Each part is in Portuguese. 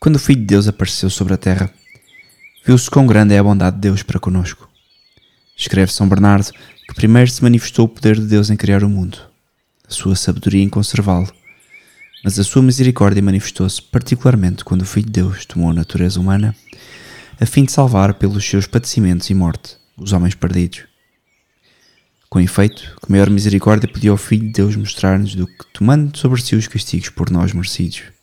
Quando o Filho de Deus apareceu sobre a terra, viu-se quão grande é a bondade de Deus para conosco. Escreve São Bernardo que primeiro se manifestou o poder de Deus em criar o mundo, a sua sabedoria em conservá-lo, mas a sua misericórdia manifestou-se particularmente quando o Filho de Deus tomou a natureza humana, a fim de salvar pelos seus padecimentos e morte os homens perdidos. Com efeito, que maior misericórdia podia o Filho de Deus mostrar-nos do que tomando sobre si os castigos por nós merecidos.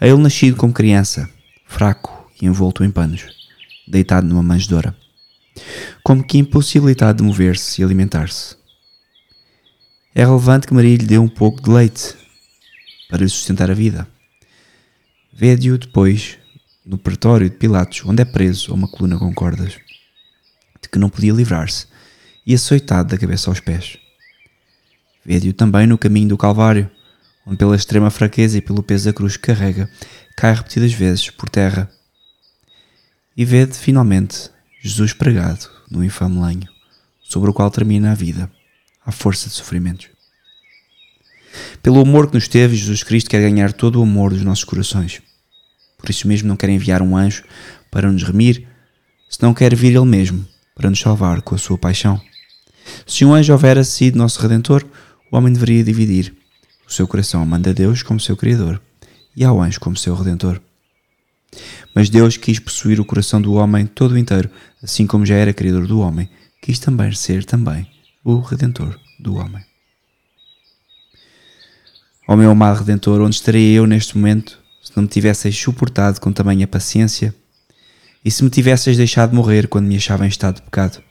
A ele nascido como criança, fraco e envolto em panos, deitado numa manjedoura, como que impossibilitado de mover-se e alimentar-se. É relevante que Maria lhe dê um pouco de leite para lhe sustentar a vida. Vede-o depois no pretório de Pilatos, onde é preso a uma coluna com cordas, de que não podia livrar-se, e açoitado da cabeça aos pés. Vede-o também no caminho do Calvário, onde pela extrema fraqueza e pelo peso da cruz que carrega, cai repetidas vezes por terra. E vede, finalmente, Jesus pregado no infame lenho, sobre o qual termina a vida, à força de sofrimentos. Pelo amor que nos teve, Jesus Cristo quer ganhar todo o amor dos nossos corações. Por isso mesmo não quer enviar um anjo para nos remir, se não quer vir Ele mesmo para nos salvar com a sua paixão. Se um anjo houvera sido nosso Redentor, o homem deveria dividir o seu coração manda a Deus como seu Criador e ao anjo como seu Redentor. Mas Deus quis possuir o coração do homem todo inteiro, assim como já era Criador do homem, quis também ser também o Redentor do homem. Ó meu amado Redentor, onde estaria eu neste momento se não me tivesseis suportado com tamanha paciência e se me tivesseis deixado morrer quando me achava em estado de pecado?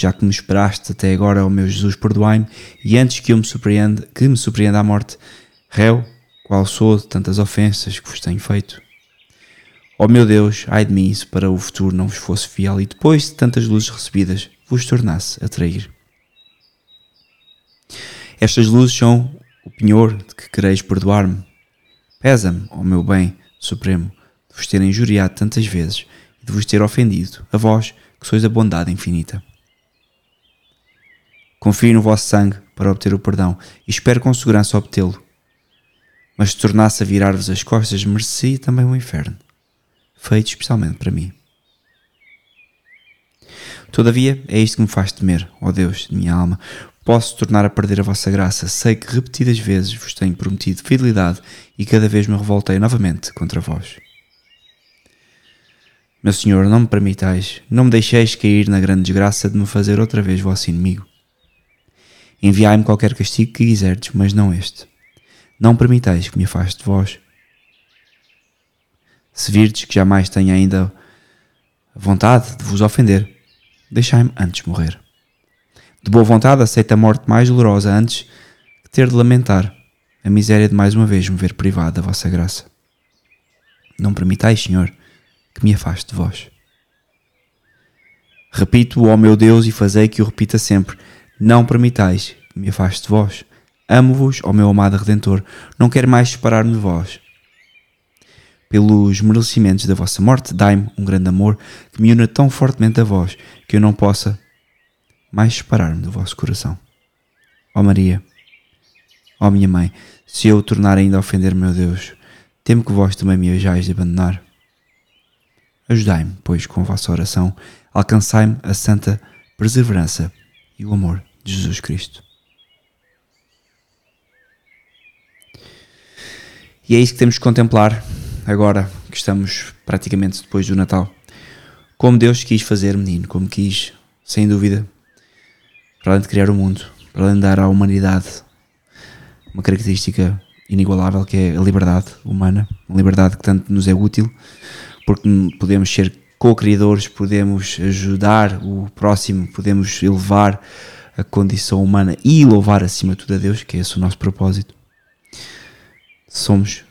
Já que me esperaste até agora, ó meu Jesus, perdoai-me, e antes que eu me surpreenda, que me surpreenda a morte, réu, qual sou de tantas ofensas que vos tenho feito. Ó meu Deus, ai de mim, se para o futuro não vos fosse fiel e depois de tantas luzes recebidas vos tornasse a trair. Estas luzes são o penhor de que quereis perdoar-me. Pesa-me, ó meu bem supremo, de vos ter injuriado tantas vezes e de vos ter ofendido, a vós que sois a bondade infinita. Confio no vosso sangue para obter o perdão e espero com segurança obtê-lo. Mas se tornasse a virar-vos as costas, merecia também o inferno, feito especialmente para mim. Todavia, é isto que me faz temer, ó Deus de minha alma. Posso tornar a perder a vossa graça. Sei que repetidas vezes vos tenho prometido fidelidade e cada vez me revoltei novamente contra vós. Meu Senhor, não me permitais, não me deixeis cair na grande desgraça de me fazer outra vez vosso inimigo. Enviai-me qualquer castigo que quiserdes, mas não este. Não permitais que me afaste de vós. Se virdes que jamais tenho ainda vontade de vos ofender, deixai-me antes morrer. De boa vontade aceito a morte mais dolorosa antes que ter de lamentar a miséria de mais uma vez me ver privado da vossa graça. Não permitais, Senhor, que me afaste de vós. Repito, ó meu Deus, e fazei que o repita sempre, não permitais que me afaste de vós. Amo-vos, ó meu amado Redentor, não quero mais separar-me de vós. Pelos merecimentos da vossa morte, dai-me um grande amor que me una tão fortemente a vós que eu não possa mais separar-me do vosso coração. Ó Maria, ó minha mãe, se eu tornar ainda a ofender meu Deus, temo que vós também me hajais de abandonar. Ajudai-me, pois, com a vossa oração, alcançai-me a santa perseverança e o amor de Jesus Cristo. E é isso que temos que contemplar agora que estamos praticamente depois do Natal. Como Deus quis fazer, menino, como quis, sem dúvida, para além de criar o mundo, para além de dar à humanidade uma característica inigualável que é a liberdade humana, uma liberdade que tanto nos é útil, porque podemos ser co-criadores, podemos ajudar o próximo, podemos elevar a condição humana e louvar acima de tudo a Deus, que é esse o nosso propósito. Somos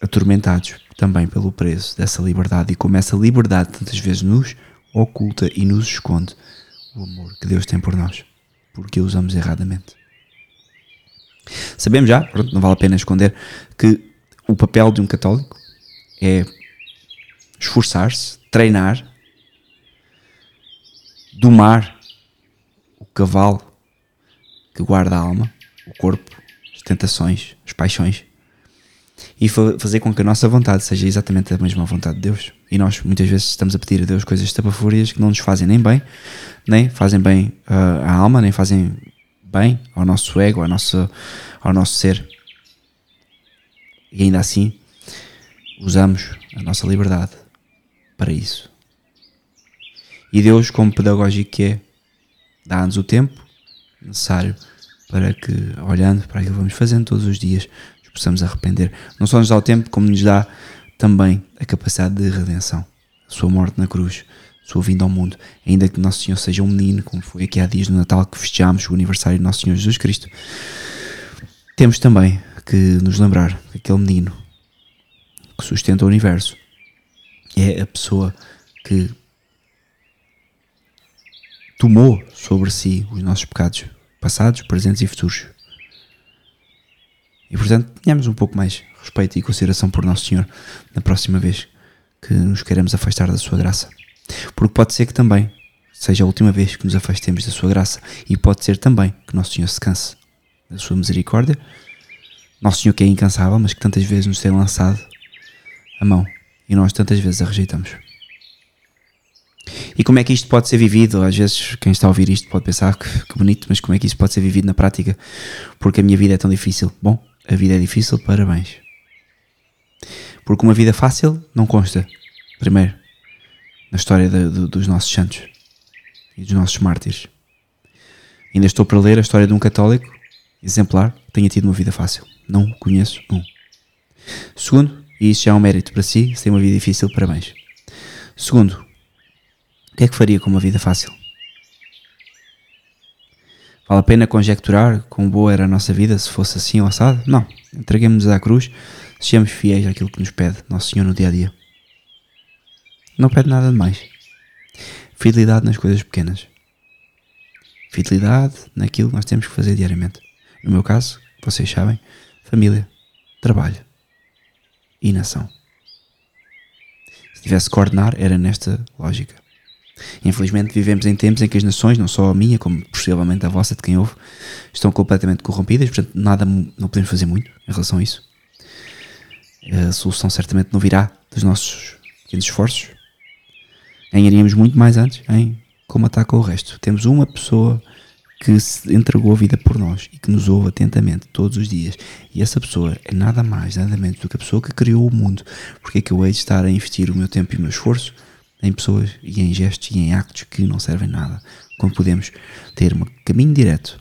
atormentados também pelo preço dessa liberdade e como essa liberdade tantas vezes nos oculta e nos esconde o amor que Deus tem por nós, porque usamos erradamente. Sabemos já, pronto, não vale a pena esconder, que o papel de um católico é esforçar-se, treinar, domar cavalo que guarda a alma, o corpo, as tentações, as paixões, e fazer com que a nossa vontade seja exatamente a mesma vontade de Deus. E nós muitas vezes estamos a pedir a Deus coisas estapafúrias que não nos fazem nem bem, nem fazem bem uh, à alma, nem fazem bem ao nosso ego, ao nosso, ao nosso ser. E ainda assim, usamos a nossa liberdade para isso. E Deus, como pedagógico que é, dá-nos o tempo necessário para que, olhando para aquilo que vamos fazendo todos os dias, nos possamos arrepender. Não só nos dá o tempo, como nos dá também a capacidade de redenção. A sua morte na cruz, sua vinda ao mundo. Ainda que Nosso Senhor seja um menino, como foi aqui há dias no Natal que festejamos o aniversário de Nosso Senhor Jesus Cristo, temos também que nos lembrar que aquele menino que sustenta o universo é a pessoa que tomou sobre si os nossos pecados passados, presentes e futuros. E portanto, tenhamos um pouco mais respeito e consideração por Nosso Senhor na próxima vez que nos queremos afastar da Sua graça. Porque pode ser que também seja a última vez que nos afastemos da Sua graça e pode ser também que Nosso Senhor se canse da Sua misericórdia. Nosso Senhor que é incansável, mas que tantas vezes nos tem lançado a mão e nós tantas vezes a rejeitamos. E como é que isto pode ser vivido? Às vezes quem está a ouvir isto pode pensar que, que bonito, mas como é que isto pode ser vivido na prática? Porque a minha vida é tão difícil. Bom, a vida é difícil, parabéns. Porque uma vida fácil não consta, primeiro, na história de, de, dos nossos santos e dos nossos mártires. Ainda estou para ler a história de um católico exemplar que tenha tido uma vida fácil. Não conheço um. Segundo, e isso já é um mérito para si, se tem uma vida difícil, parabéns. Segundo, que é que faria com uma vida fácil? Vale a pena conjecturar quão boa era a nossa vida se fosse assim ou assado? Não. Entreguemos-nos à cruz, sejamos fiéis àquilo que nos pede Nosso Senhor no dia a dia. Não pede nada de mais. Fidelidade nas coisas pequenas. Fidelidade naquilo que nós temos que fazer diariamente. No meu caso, vocês sabem, família, trabalho e nação. Se tivesse que coordenar, era nesta lógica. Infelizmente vivemos em tempos em que as nações, não só a minha, como possivelmente a vossa, de quem ouve, estão completamente corrompidas, portanto nada, não podemos fazer muito em relação a isso. A solução certamente não virá dos nossos pequenos esforços. Ganharíamos muito mais antes em como ataca o resto. Temos uma pessoa que se entregou a vida por nós e que nos ouve atentamente todos os dias. E essa pessoa é nada mais, nada menos do que a pessoa que criou o mundo. Porque é que eu hei de estar a investir o meu tempo e o meu esforço em pessoas e em gestos e em actos que não servem nada, quando podemos ter um caminho direto,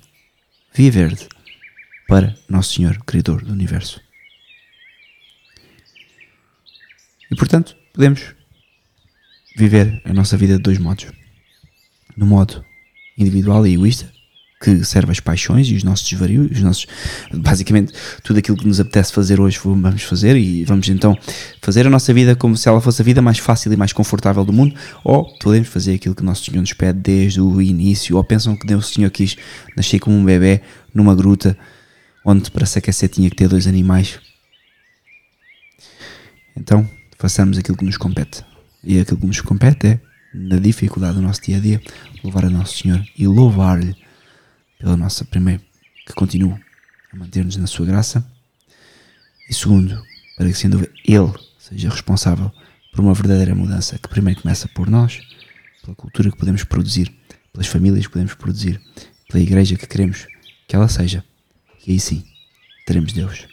via verde, para Nosso Senhor, Criador do Universo. E portanto, podemos viver a nossa vida de dois modos. No modo individual e egoísta, que serve as paixões e os nossos desvarios, os nossos, basicamente tudo aquilo que nos apetece fazer hoje vamos fazer e vamos então fazer a nossa vida como se ela fosse a vida mais fácil e mais confortável do mundo, ou podemos fazer aquilo que o nosso Senhor nos pede desde o início, ou pensam que Deus o Senhor quis nascer como um bebê numa gruta onde para se aquecer tinha que ter dois animais. Então, façamos aquilo que nos compete. E aquilo que nos compete é, na dificuldade do nosso dia a dia, louvar a Nosso Senhor e louvar-lhe pela nossa, primeiro, que continue a manter-nos na sua graça, e segundo, para que sendo Ele seja responsável por uma verdadeira mudança que primeiro começa por nós, pela cultura que podemos produzir, pelas famílias que podemos produzir, pela igreja que queremos que ela seja, e aí sim teremos Deus.